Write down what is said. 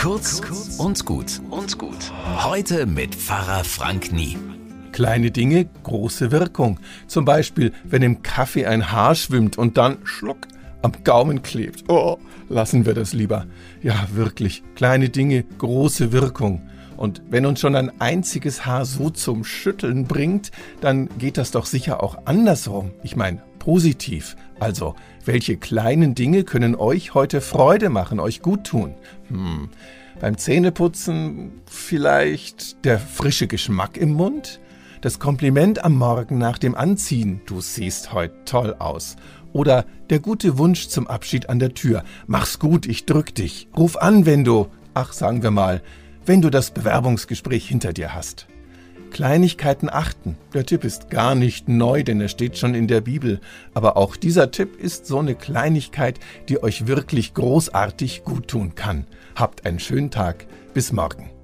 Kurz und gut und gut. Heute mit Pfarrer Frank Nie. Kleine Dinge, große Wirkung. Zum Beispiel, wenn im Kaffee ein Haar schwimmt und dann schluck am Gaumen klebt. Oh, lassen wir das lieber. Ja, wirklich. Kleine Dinge, große Wirkung. Und wenn uns schon ein einziges Haar so zum Schütteln bringt, dann geht das doch sicher auch andersrum. Ich meine, positiv. Also, welche kleinen Dinge können euch heute Freude machen, euch gut tun? Hm, beim Zähneputzen vielleicht der frische Geschmack im Mund? Das Kompliment am Morgen nach dem Anziehen, du siehst heute toll aus. Oder der gute Wunsch zum Abschied an der Tür, mach's gut, ich drück dich. Ruf an, wenn du, ach sagen wir mal, wenn du das Bewerbungsgespräch hinter dir hast. Kleinigkeiten achten. Der Tipp ist gar nicht neu, denn er steht schon in der Bibel. Aber auch dieser Tipp ist so eine Kleinigkeit, die euch wirklich großartig gut tun kann. Habt einen schönen Tag. Bis morgen.